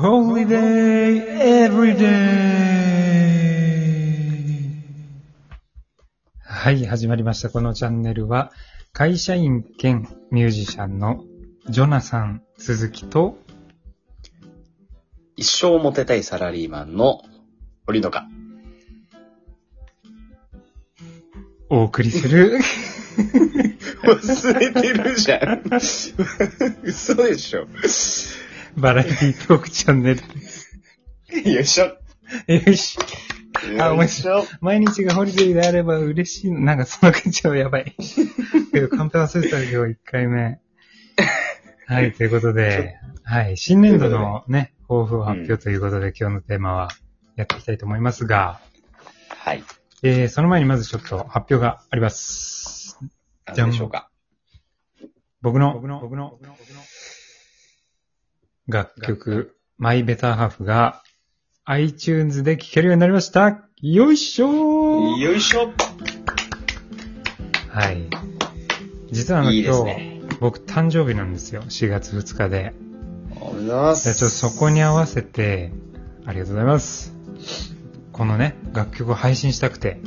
Holiday Everyday! はい、始まりました。このチャンネルは、会社員兼ミュージシャンのジョナサン鈴木と、一生モテたいサラリーマンの堀野か。お送りする、忘れてるじゃん。嘘でしょ。バラエティトークチャンネルでよいしょ。す。よし。あよいしょ。毎日がホリデーであれば嬉しいの。なんかその口はやばい。けど、カンペ忘れてた今日1回目。はい、ということで、はい、新年度のね、抱負を発表ということで、今日のテーマはやっていきたいと思いますが、はい。えー、その前にまずちょっと発表があります。何でしょうか。僕の、僕の、僕の、楽曲、マイベターハーフが iTunes で聴けるようになりました。よいしょーよいしょ。はい。実はあのいいで今日。僕誕生日なんですよ。4月2日で。おめでとうございます。ちょっとそこに合わせて、ありがとうございます。このね、楽曲を配信したくて、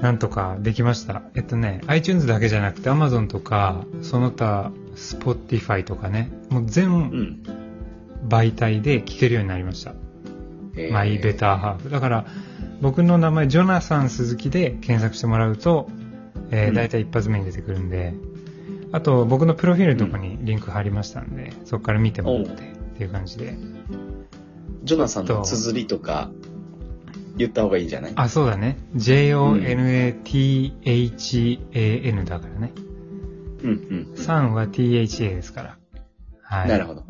なんとかできました。えっとね、iTunes だけじゃなくて Amazon とか、その他 Spotify とかね、もうう全ん。媒体で聴けるようになりました。えーマイベターハーフ。だから、僕の名前、ジョナサン鈴木で検索してもらうと、えー、うん大体一発目に出てくるんで、あと、僕のプロフィールのとこにリンク貼りましたんで、そこから見てもらって、っていう感じで。ジョナサンの綴りとか言った方がいいんじゃない？あ、そうだね。J-O-N-A-T-H-A-N だからね。うんうん。サンは THA ですから。はい。なるほど。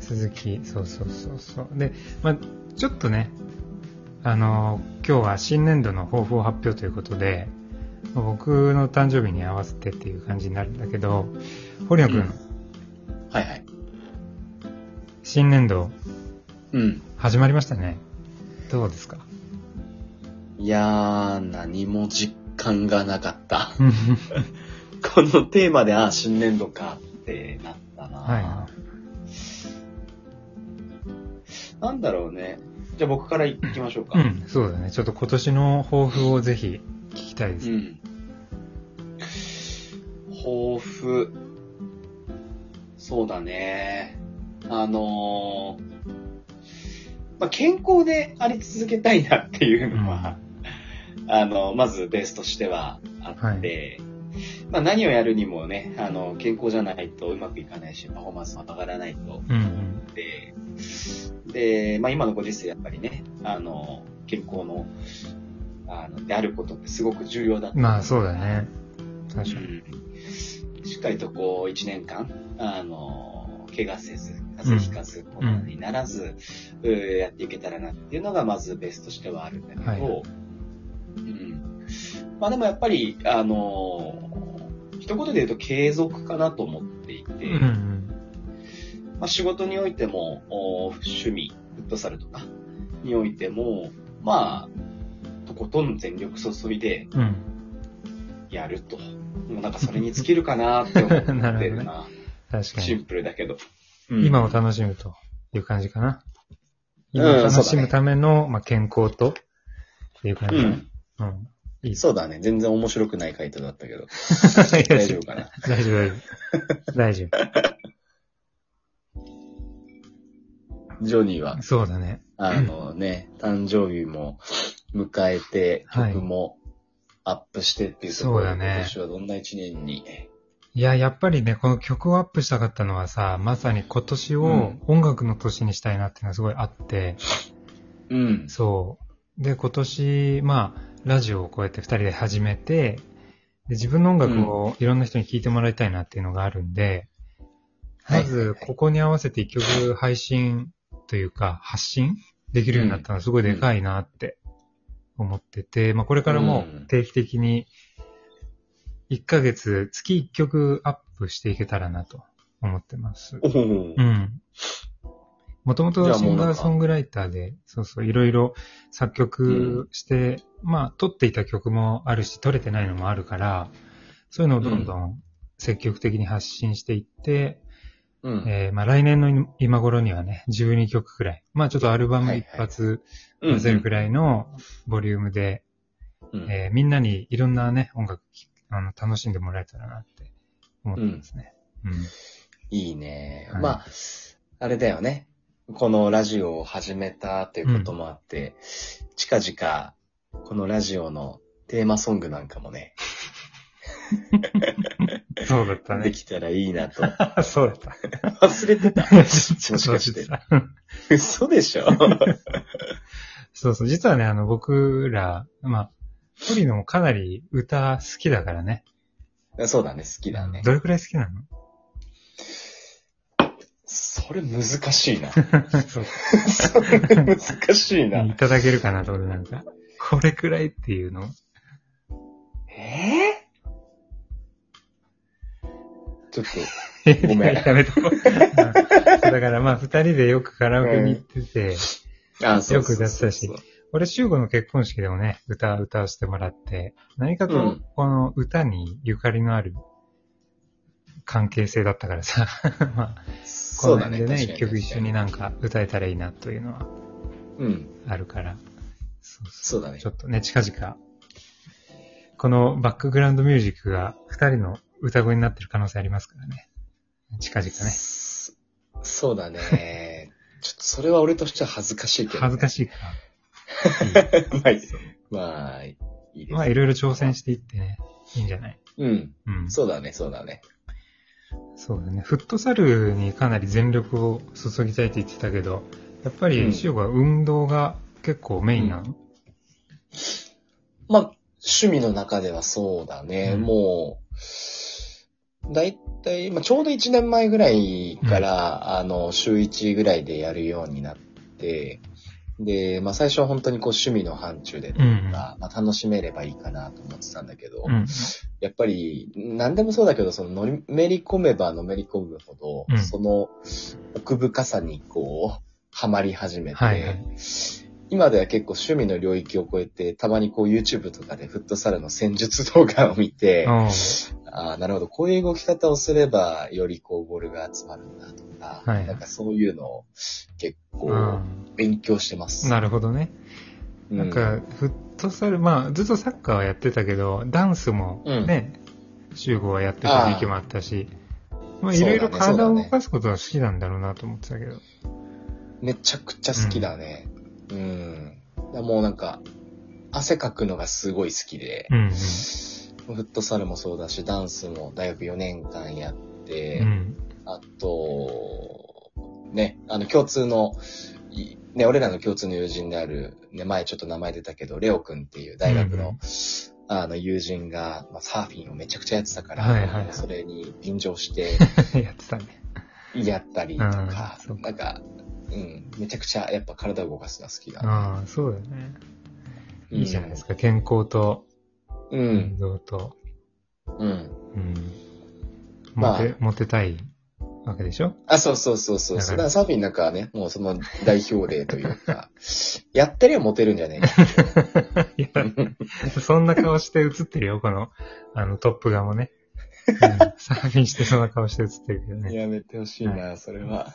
鈴木、そうそうそうそう。で、まあちょっとね、あのー今日は新年度の抱負を発表ということで、まあ僕の誕生日に合わせてっていう感じになるんだけど、堀野くん、うんはいはい。新年度うん。始まりましたね。どうですか？いやー、何も実感がなかった。このテーマで、あ、新年度かってなったな。はなんだろうね。じゃあ僕から行きましょうか。うん、そうだね。ちょっと今年の抱負をぜひ聞きたいです。うん。抱負。そうだね。あのーまあ、健康であり続けたいなっていうのは、あの、まずベースとしてはあって、まあ、何をやるにもね、あの、健康じゃないとうまくいかないし、パフォーマンスも上がらないとうんうん。で、で、まあ今のご時世やっぱりね、あの、健康の、あの、であることってすごく重要だった。まあそうだね。確かに。うんしっかりとこう、一年間、あの、怪我せず、風邪ひかず、コロナにならず、うーやっていけたらなっていうのがまずベースとしてはあるんだけど、はいうん。まあでもやっぱり、あの、一言で言うと継続かなと思っていて、うんうん。まあ、仕事においても、お趣味、フットサルとかにおいても、まあ、とことん全力注いでうん。やると。もうなんかそれに尽きるかなって思ってるな。確かに。シンプルだけど。今を楽しむという感じかな。うん今を楽しむための、まあ、健康とっていう感じ。うん。うん。いいそうだね。全然面白くない回答だったけど。大大丈夫かな。大丈夫、大丈夫。大丈ジョニーは？夫。、そうだね。あのね、誕生日も迎えて、はい曲もアップしてっていうところで、そうだね今年はどんな一年に。いや、やっぱりね、この曲をアップしたかったのはさ、まさに今年をうん。音楽の年にしたいなっていうのがすごいあって、うん。そう。で、今年、まあ、ラジオをこうやって二人で始めて、で自分の音楽をいろんな人に聴いてもらいたいなっていうのがあるんで、はい。まず、ここに合わせて一曲配信というか、発信できるようになったのはすごいでかいなって思ってて、まあこれからもうん。定期的に1ヶ月、月1曲アップしていけたらなと思ってます。う。ん。もともとシンガーソングライターで、そうそう、いろいろ作曲して、まあ、撮っていた曲もあるし、撮れてないのもあるから、そういうのをどんどん積極的に発信していって、うん。えーまあ来年の今頃にはね、12曲くらい。まあちょっとアルバム一発出せるくらいのボリュームで、うんえーみんなにいろんなね、音楽きあの楽しんでもらえたらなって思ってますね。うん。いいね。はいまあ、あれだよね。このラジオを始めたということもあって、近々、このラジオのテーマソングなんかもね、そうだったね。できたらいいなと。そうだった。忘れてた。もしかして嘘でしょ？そうそう。実はね、あの、僕ら、まあ、トリノもかなり歌好きだからね。そうだね、好きだね。どれくらい好きなの？それ難しいな。そう。それ難しいな。いただけるかなと、俺なんか。これくらいっていうの？えちょっと、ごめんやめとこう。うんだからまあ、二人でよくカラオケに行ってて、あそうそうそうよく歌ってたし俺、修吾の結婚式でもね、歌、歌わせてもらって、何かとうん、この歌にゆかりのある関係性だったからさ、まあ、そうだね。この辺でね、一曲一緒になんか歌えたらいいなというのはうん。あるから、そうそうだねちょ。っとね、近々、このバックグラウンドミュージックが二人の歌声になってる可能性ありますからね。近々ね。そそうだね。ちょっとそれは俺としては恥ずかしいけど、ね。恥ずかしいか。まあいい、まあ、いいです。まあ、いろいろ挑戦していってね、いいんじゃない？うん。うん。そうだね、そうだね。そうだね。フットサルにかなり全力を注ぎたいって言ってたけど、やっぱり、うん塩が運動が結構メインなの、まあ、趣味の中ではそうだね。うんもう、だいたい、まあ、ちょうど1年前ぐらいから、あの、週1ぐらいでやるようになって、で、まあ、最初は本当にこう趣味の範疇でとうんか、まあ、楽しめればいいかなと思ってたんだけど、うん。やっぱり、何でもそうだけど、その、のめり込めばのめり込むほど、うんその奥深さにこう、ハマり始めて、はいはい。今では結構趣味の領域を超えて、たまにこう YouTube とかでフットサルの戦術動画を見て、ああ、なるほど、こういう動き方をすれば、よりこうボールが集まるんだとか、はいなんかそういうのを結構うん勉強してます。なるほどね。うなんか、フットサル、まあ、ずっとサッカーはやってたけど、ダンスもね、集合はやってた時期もあったし、まあ、いろいろ体を動かすことは好きなんだろうなと思ってたけど。めちゃくちゃ好きだね。うん。もうなんか、汗かくのがすごい好きで、うん、フットサルもそうだし、ダンスも大学4年間やって、うん。うん。あと、ね、あの、共通の、いね、俺らの共通の友人である、ね、前ちょっと名前出たけど、レオくんっていう大学の、うんあの、友人が、まあ、サーフィンをめちゃくちゃやってたから、はいはいはいそれに便乗して、やってたね。やったりとかうんなんか、うん、めちゃくちゃやっぱ体を動かすのは好きだな。ああ、そうだよね。うんいいじゃないですか。健康とう運ん、動と、うん。うん。まあモテ、モテたいわけでしょ？あ、そうそうそうそう。だかららサーフィンなんかはね、もうその代表例というか、やってりゃモテるんじゃねえか。そんな顔して映ってるよ、この、あの、トップ画もね。うん サーフィンしてそんな顔して映ってるけどね。やめてほしいな、それは。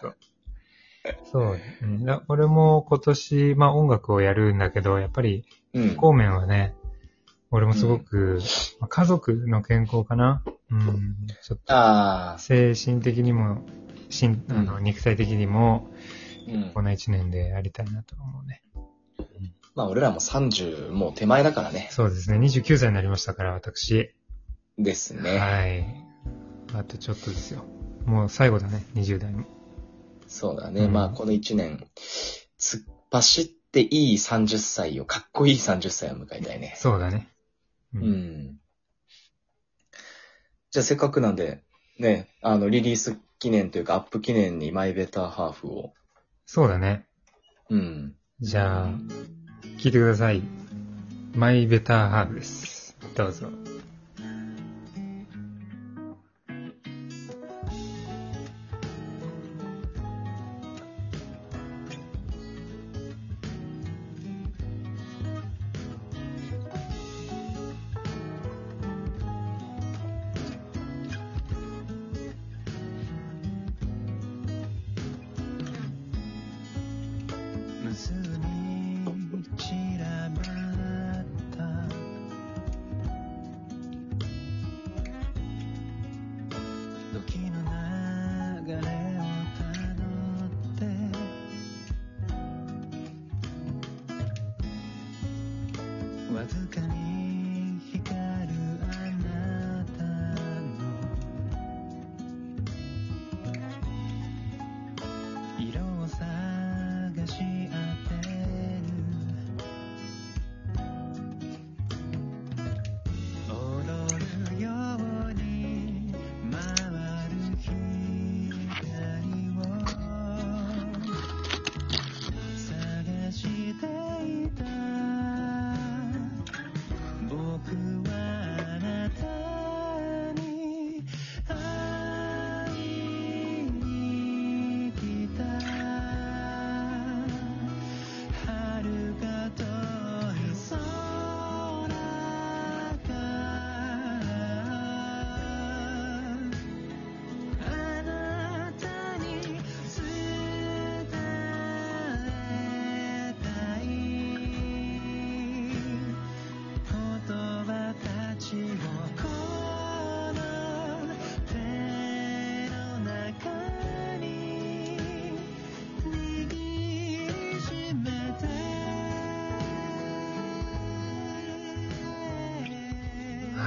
そうね。だ俺も今年、まあ音楽をやるんだけど、やっぱり、うん。方面はね、俺もすごく、まあ家族の健康かな。うん。ちょっと、精神的にも、しんあのうん肉体的にも、うんこ。の一年でやりたいなと思うね。まあ俺らも30もう手前だからね。そうですね。29歳になりましたから、私。ですね。はい。あとちょっとですよ。もう最後だね、20代も。そうだね。うんまあこの1年、突っ走っていい30歳を、かっこいい30歳を迎えたいね。そうだね。ううん。じゃあせっかくなんで、ね、あの、リリース記念というかアップ記念にマイベターハーフを。そうだね。うん。じゃあ、聞いてください。マイベターハーフです。どうぞ。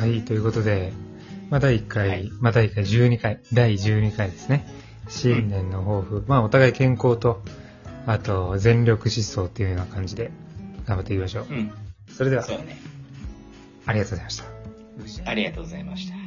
はい、ということで、まあ、第1回、はいまあ、第1回12回、第12回ですね。新年の抱負。まあ、お互い健康と、あと、全力疾走っていうような感じで、頑張っていきましょう。うん。それでは、そうだね。ありがとうございました。ありがとうございました。